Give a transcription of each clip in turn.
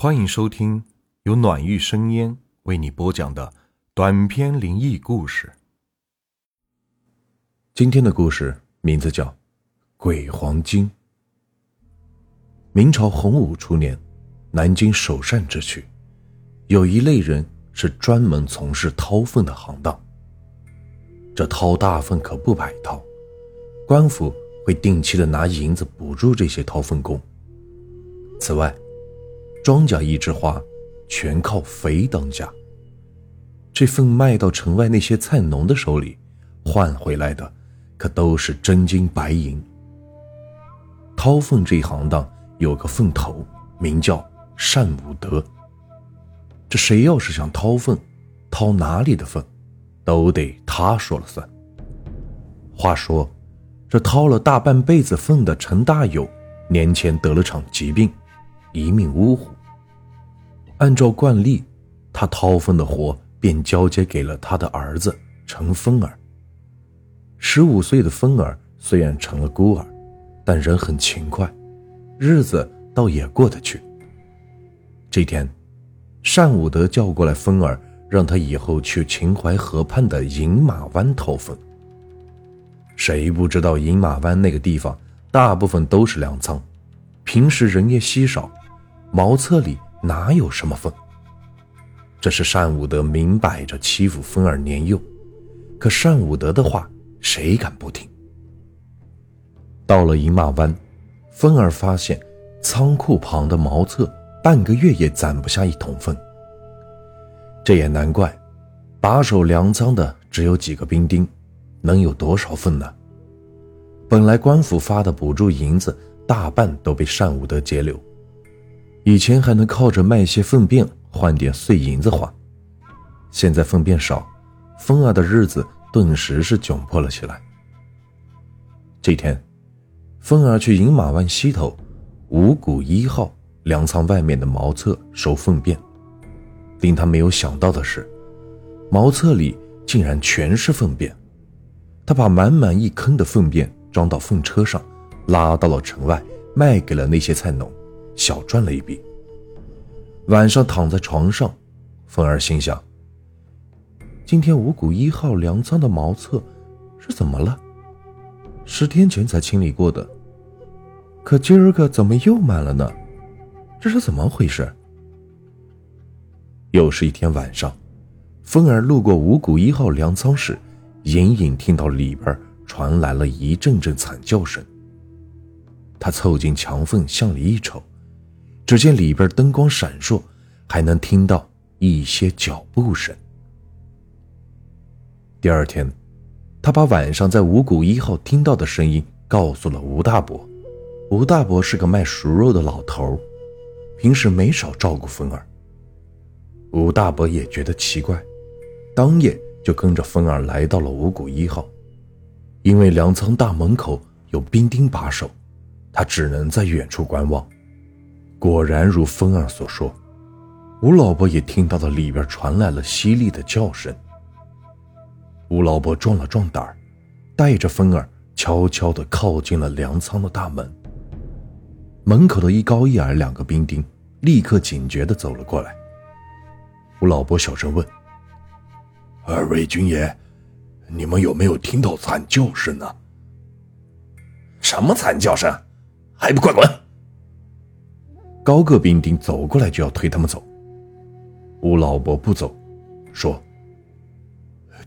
欢迎收听由暖玉生烟为你播讲的短篇灵异故事。今天的故事名字叫《鬼黄金》。明朝洪武初年，南京首善之区，有一类人是专门从事掏粪的行当。这掏大粪可不白掏，官府会定期的拿银子补助这些掏粪工。此外，庄稼一枝花，全靠肥当家。这份卖到城外那些菜农的手里，换回来的可都是真金白银。掏粪这一行当有个粪头，名叫单武德。这谁要是想掏粪，掏哪里的粪，都得他说了算。话说，这掏了大半辈子粪的陈大友，年前得了场疾病。一命呜呼。按照惯例，他掏粪的活便交接给了他的儿子陈风儿。十五岁的风儿虽然成了孤儿，但人很勤快，日子倒也过得去。这天，单武德叫过来风儿，让他以后去秦淮河畔的饮马湾掏粪。谁不知道饮马湾那个地方大部分都是粮仓，平时人也稀少。茅厕里哪有什么粪？这是单武德明摆着欺负芬儿年幼，可单武德的话谁敢不听？到了饮马湾，芬儿发现仓库旁的茅厕半个月也攒不下一桶粪。这也难怪，把守粮仓的只有几个兵丁，能有多少粪呢？本来官府发的补助银子大半都被单武德截留。以前还能靠着卖些粪便换点碎银子花，现在粪便少，风儿的日子顿时是窘迫了起来。这天，风儿去饮马湾西头五谷一号粮仓外面的茅厕收粪便，令他没有想到的是，茅厕里竟然全是粪便。他把满满一坑的粪便装到粪车上，拉到了城外，卖给了那些菜农。小赚了一笔。晚上躺在床上，凤儿心想：今天五谷一号粮仓的茅厕是怎么了？十天前才清理过的，可今儿个怎么又满了呢？这是怎么回事？又是一天晚上，凤儿路过五谷一号粮仓时，隐隐听到里边传来了一阵阵惨叫声。他凑近墙缝向里一瞅。只见里边灯光闪烁，还能听到一些脚步声。第二天，他把晚上在五谷一号听到的声音告诉了吴大伯。吴大伯是个卖熟肉的老头，平时没少照顾风儿。吴大伯也觉得奇怪，当夜就跟着风儿来到了五谷一号。因为粮仓大门口有兵丁把守，他只能在远处观望。果然如风儿所说，吴老伯也听到了里边传来了犀利的叫声。吴老伯壮了壮胆儿，带着风儿悄悄地靠近了粮仓的大门。门口的一高一矮两个兵丁立刻警觉地走了过来。吴老伯小声问：“二位军爷，你们有没有听到惨叫声呢？”“什么惨叫声？还不快滚！”高个兵丁走过来就要推他们走，吴老伯不走，说：“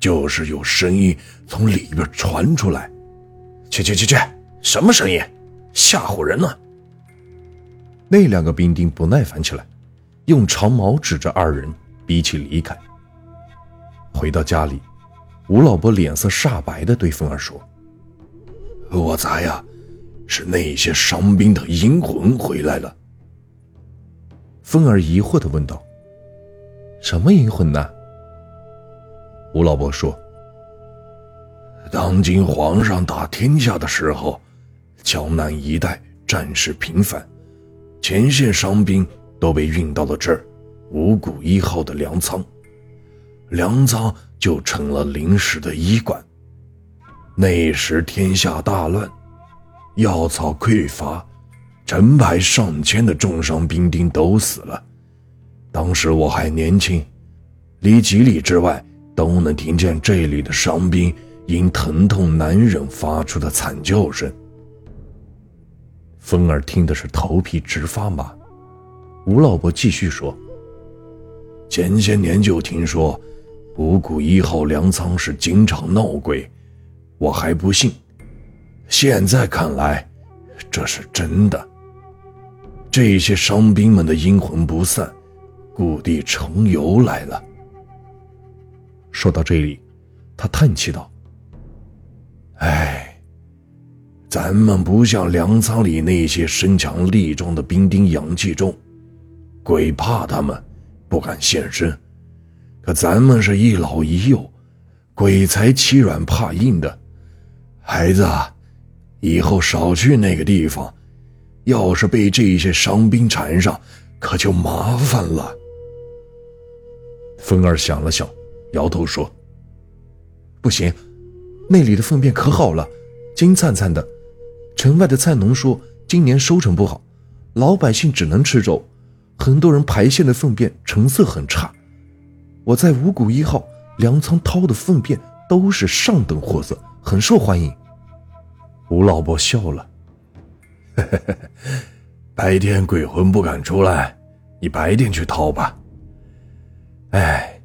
就是有声音从里边传出来，去去去去，什么声音？吓唬人呢！”那两个兵丁不耐烦起来，用长矛指着二人，逼其离开。回到家里，吴老伯脸色煞白的对凤儿说：“我猜呀，是那些伤兵的阴魂回来了。”风儿疑惑的问道：“什么阴魂呢？”吴老伯说：“当今皇上打天下的时候，江南一带战事频繁，前线伤兵都被运到了这儿五谷一号的粮仓，粮仓就成了临时的医馆。那时天下大乱，药草匮乏。”成百上千的重伤兵丁都死了，当时我还年轻，离几里之外都能听见这里的伤兵因疼痛难忍发出的惨叫声。风儿听的是头皮直发麻。吴老伯继续说：“前些年就听说，五谷一号粮仓是经常闹鬼，我还不信。现在看来，这是真的。这些伤兵们的阴魂不散，故地重游来了。”说到这里，他叹气道：“哎，咱们不像粮仓里那些身强力壮的兵丁阳气重。”鬼怕他们，不敢现身。可咱们是一老一幼，鬼才欺软怕硬的。孩子，以后少去那个地方，要是被这些伤兵缠上，可就麻烦了。风儿想了想，摇头说：“不行，那里的粪便可好了，金灿灿的。城外的菜农说，今年收成不好，老百姓只能吃粥。”很多人排泄的粪便成色很差，我在五谷一号粮仓掏的粪便都是上等货色，很受欢迎。吴老伯笑了，白天鬼魂不敢出来，你白天去掏吧。哎，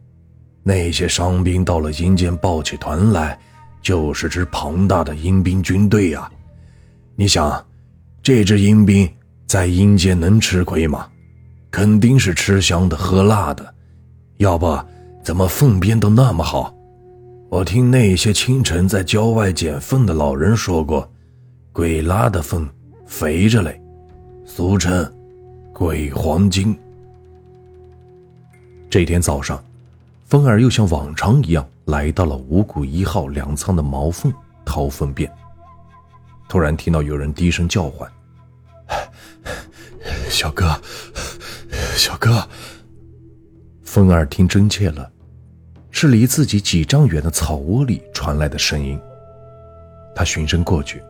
那些伤兵到了阴间抱起团来，就是支庞大的阴兵军队呀。你想，这支阴兵在阴间能吃亏吗？肯定是吃香的喝辣的，要不怎么粪便都那么好？我听那些清晨在郊外捡粪的老人说过，鬼拉的粪肥着嘞，俗称“鬼黄金”。这天早上，风儿又像往常一样来到了五谷一号粮仓的毛缝掏粪便，突然听到有人低声叫唤：“小哥。”小哥，风儿听真切了，是离自己几丈远的草窝里传来的声音。他循声过去，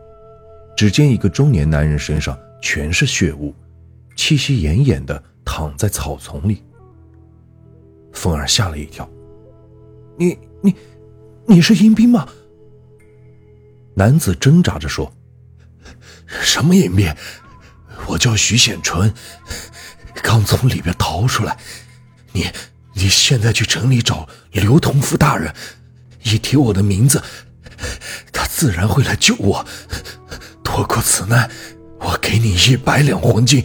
只见一个中年男人身上全是血污，气息奄奄的躺在草丛里。风儿吓了一跳：“你你，你是阴兵吗？”男子挣扎着说：“什么阴兵？我叫徐显纯。”刚从里边逃出来，你你现在去城里找刘同福大人，一提我的名字，他自然会来救我。躲过此难，我给你一百两黄金。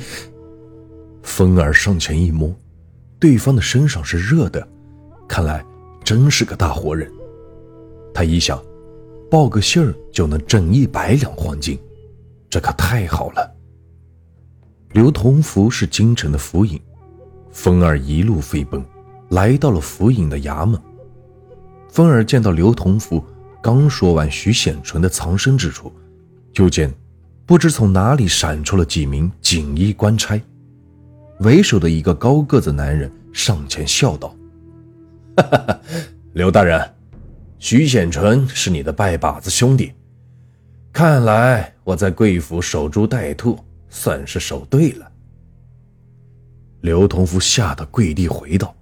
风儿上前一摸，对方的身上是热的，看来真是个大活人。他一想，报个信儿就能挣一百两黄金，这可太好了。刘同福是京城的府尹，风儿一路飞奔，来到了府尹的衙门。风儿见到刘同福，刚说完徐显纯的藏身之处，就见不知从哪里闪出了几名锦衣官差，为首的一个高个子男人上前笑道：“哈哈哈，刘大人，徐显纯是你的拜把子兄弟，看来我在贵府守株待兔。”算是守对了。刘同福吓得跪地回道：“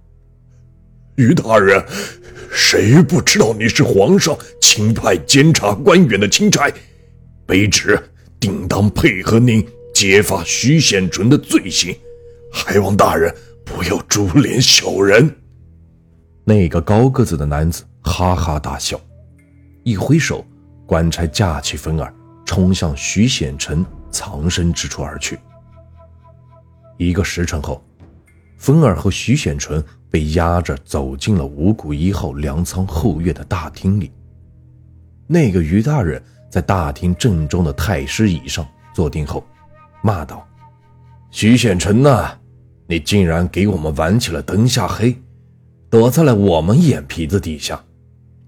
于大人，谁不知道你是皇上钦派监察官员的钦差？卑职定当配合您揭发徐显纯的罪行，还望大人不要株连小人。”那个高个子的男子哈哈大笑，一挥手，官差架起风儿，冲向徐显纯。藏身之处而去。一个时辰后，风儿和徐显纯被押着走进了五谷一号粮仓后院的大厅里。那个于大人在大厅正中的太师椅上坐定后，骂道：“徐显纯呐，你竟然给我们玩起了灯下黑，躲在了我们眼皮子底下，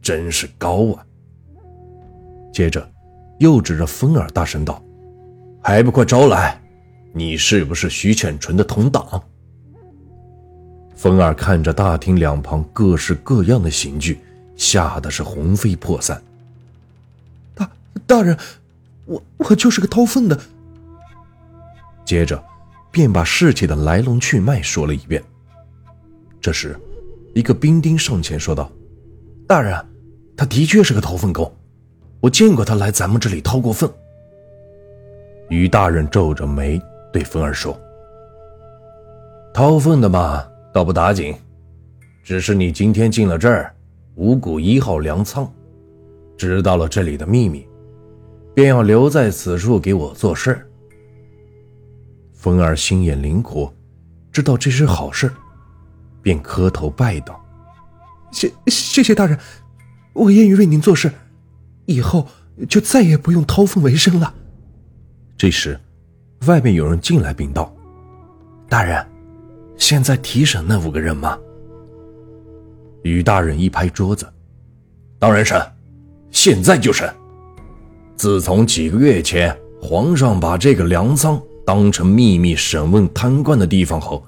真是高啊！”接着，又指着风儿大声道。还不快招来！你是不是徐浅纯的同党？风儿看着大厅两旁各式各样的刑具，吓得是魂飞魄散。大大人，我我就是个掏粪的。接着，便把事情的来龙去脉说了一遍。这时，一个兵丁上前说道：“大人，他的确是个掏粪工，我见过他来咱们这里掏过粪。”于大人皱着眉对风儿说：“掏粪的嘛，倒不打紧，只是你今天进了这儿，五谷一号粮仓，知道了这里的秘密，便要留在此处给我做事。”风儿心眼灵活，知道这是好事。便磕头拜道：“谢谢谢大人，我愿意为您做事，以后就再也不用掏粪为生了。”这时，外面有人进来禀道：“大人，现在提审那五个人吗？”于大人一拍桌子：“当然审，现在就审。自从几个月前皇上把这个粮仓当成秘密审问贪官的地方后。”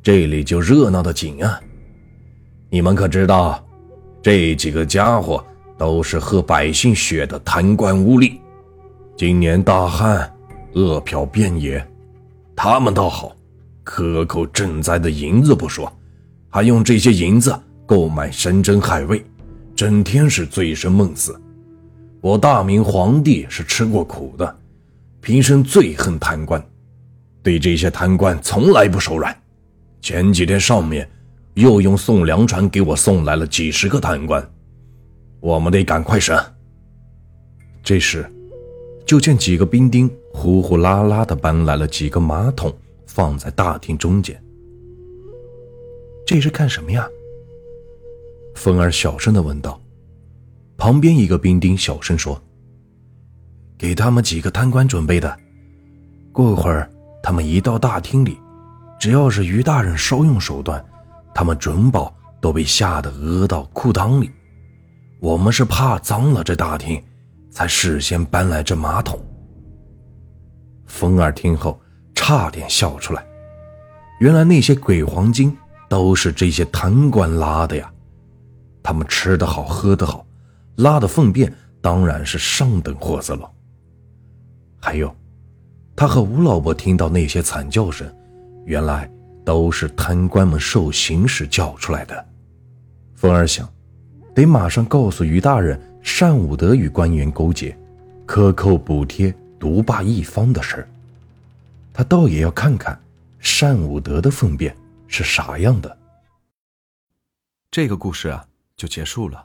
这里就热闹的紧啊！你们可知道，这几个家伙都是喝百姓血的贪官污吏。今年大旱，饿殍遍野，他们倒好，克扣赈灾的银子不说，还用这些银子购买山珍海味，整天是醉生梦死。我大明皇帝是吃过苦的，平生最恨贪官，对这些贪官从来不手软。前几天上面又用送粮船给我送来了几十个贪官，我们得赶快审。这时，就见几个兵丁呼呼啦啦的搬来了几个马桶，放在大厅中间。这是干什么呀？风儿小声的问道。旁边一个兵丁小声说：“给他们几个贪官准备的，过会儿他们一到大厅里。”只要是于大人稍用手段，他们准保都被吓得屙到裤裆里。我们是怕脏了这大厅，才事先搬来这马桶。风儿听后差点笑出来，原来那些鬼黄金都是这些贪官拉的呀！他们吃得好，喝得好，拉的粪便当然是上等货色了。还有，他和吴老伯听到那些惨叫声。原来都是贪官们受刑时叫出来的。风儿想，得马上告诉于大人单武德与官员勾结，克扣补贴，独霸一方的事他倒也要看看单武德的粪便是啥样的。这个故事啊，就结束了。